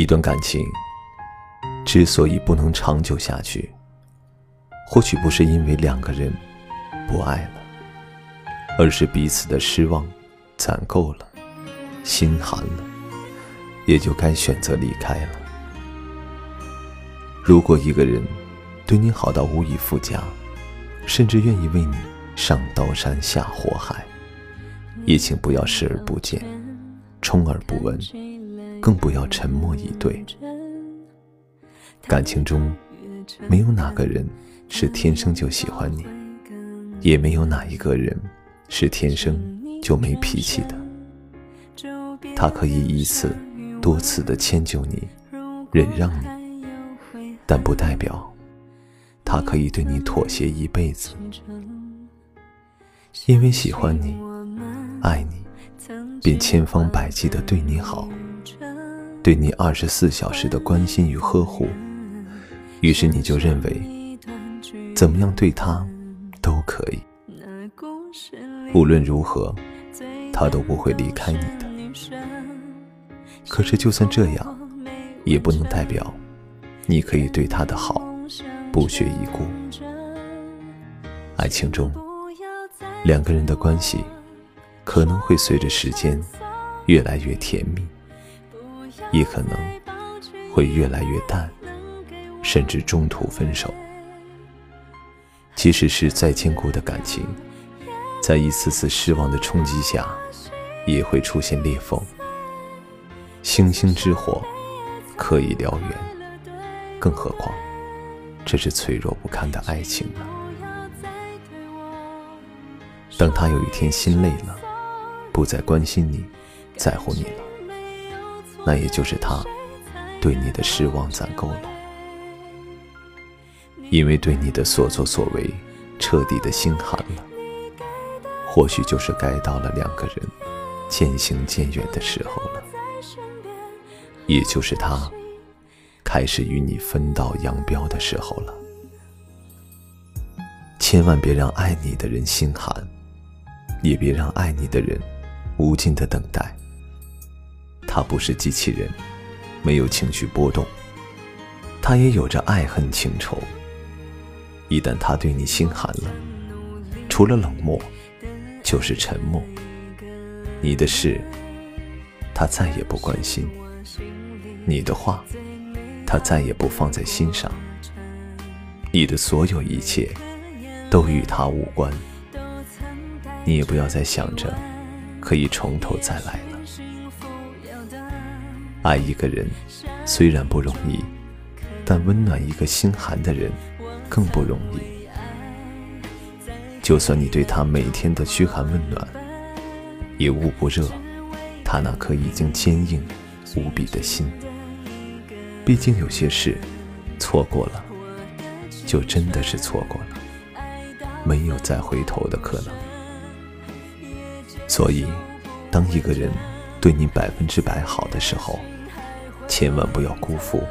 一段感情之所以不能长久下去，或许不是因为两个人不爱了，而是彼此的失望攒够了，心寒了，也就该选择离开了。如果一个人对你好到无以复加，甚至愿意为你上刀山下火海，也请不要视而不见，充耳不闻。更不要沉默以对。感情中，没有哪个人是天生就喜欢你，也没有哪一个人是天生就没脾气的。他可以一次、多次的迁就你、忍让你，但不代表他可以对你妥协一辈子。因为喜欢你、爱你，便千方百计的对你好。对你二十四小时的关心与呵护，于是你就认为，怎么样对他都可以。无论如何，他都不会离开你的。可是就算这样，也不能代表你可以对他的好不屑一顾。爱情中，两个人的关系可能会随着时间越来越甜蜜。也可能会越来越淡，甚至中途分手。即使是再坚固的感情，在一次次失望的冲击下，也会出现裂缝。星星之火可以燎原，更何况这是脆弱不堪的爱情呢？等他有一天心累了，不再关心你，在乎你了。那也就是他对你的失望攒够了，因为对你的所作所为彻底的心寒了。或许就是该到了两个人渐行渐远的时候了，也就是他开始与你分道扬镳的时候了。千万别让爱你的人心寒，也别让爱你的人无尽的等待。他不是机器人，没有情绪波动，他也有着爱恨情仇。一旦他对你心寒了，除了冷漠，就是沉默。你的事，他再也不关心；你的话，他再也不放在心上。你的所有一切，都与他无关。你也不要再想着可以从头再来。爱一个人虽然不容易，但温暖一个心寒的人更不容易。就算你对他每天的嘘寒问暖，也捂不热他那颗已经坚硬无比的心。毕竟有些事错过了，就真的是错过了，没有再回头的可能。所以，当一个人。对你百分之百好的时候，千万不要辜负，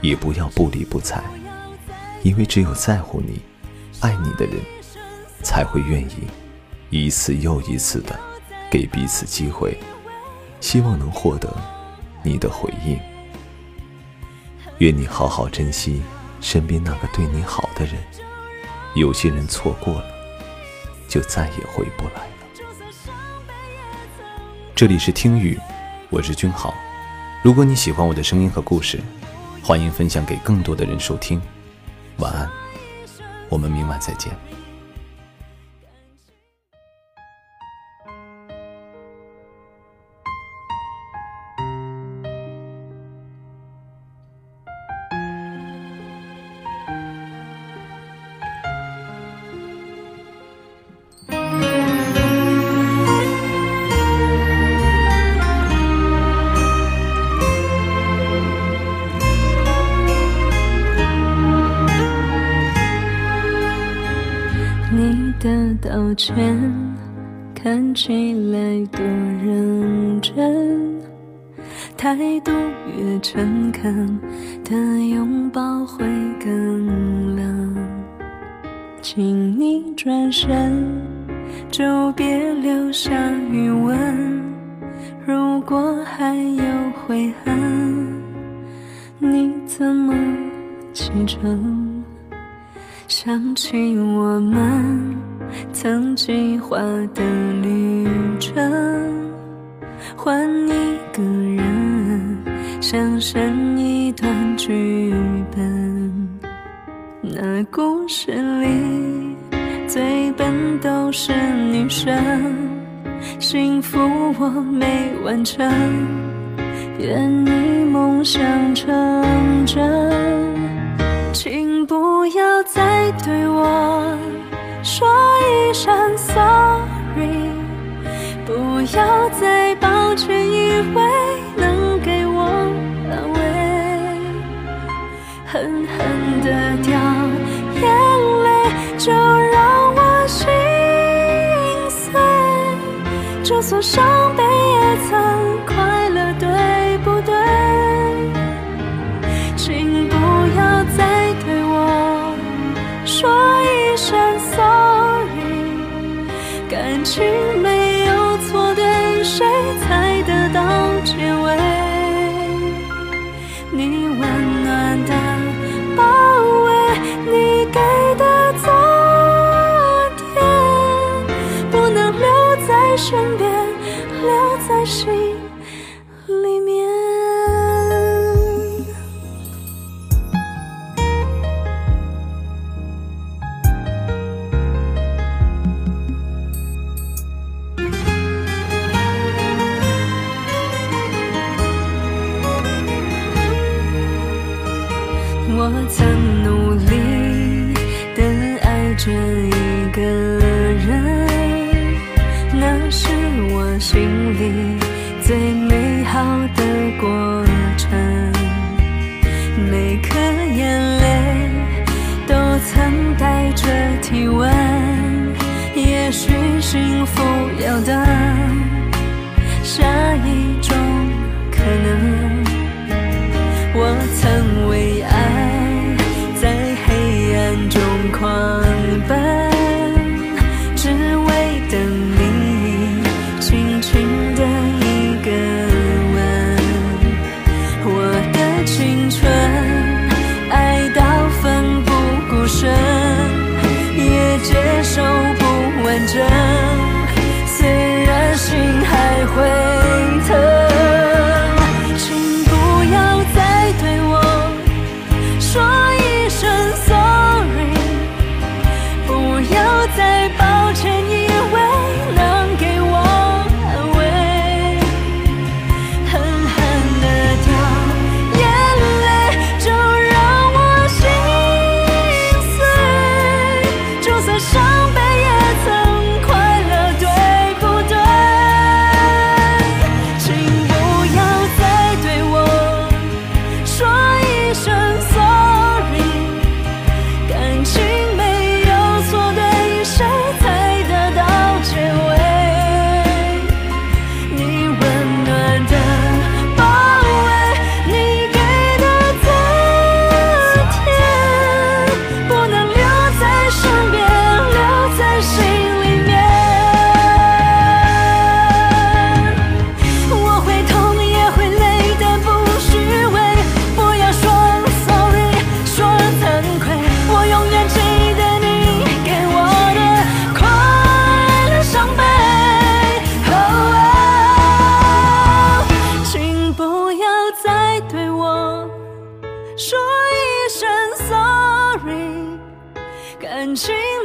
也不要不理不睬，因为只有在乎你、爱你的人，才会愿意一次又一次的给彼此机会，希望能获得你的回应。愿你好好珍惜身边那个对你好的人，有些人错过了，就再也回不来。这里是听雨，我是君豪。如果你喜欢我的声音和故事，欢迎分享给更多的人收听。晚安，我们明晚再见。道歉看起来多认真，态度越诚恳的拥抱会更冷。请你转身，就别留下余温。如果还有悔恨，你怎么启程？想起我们曾计划的旅程，换一个人，想生一段剧本。那故事里最笨都是女生，幸福我没完成，愿你梦想成真。请不要再对我说要再抱歉，以为能给我安慰，狠狠的掉眼泪，就让我心碎。就算伤悲，也曾快乐，对不对？请不要再对我。说一声 sorry，感情没，谁才得到结尾？你温暖的包围，你给的昨天，不能留在身边，留在心里面。我曾努力的爱着一个人，那是我心里最美好的过 Chỉ